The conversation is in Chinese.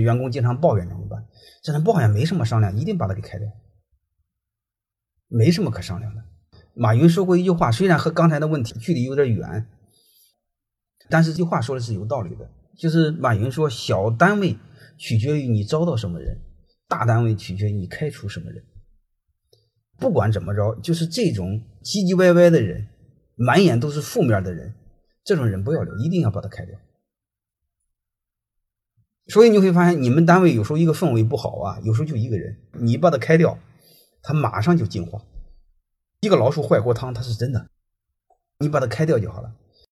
员工经常抱怨怎么办？这人抱怨没什么商量，一定把他给开掉，没什么可商量的。马云说过一句话，虽然和刚才的问题距离有点远，但是这话说的是有道理的。就是马云说，小单位取决于你招到什么人，大单位取决于你开除什么人。不管怎么着，就是这种唧唧歪歪的人，满眼都是负面的人，这种人不要留，一定要把他开掉。所以你会发现，你们单位有时候一个氛围不好啊，有时候就一个人，你把他开掉，他马上就进化。一个老鼠坏锅汤，它是真的，你把它开掉就好了。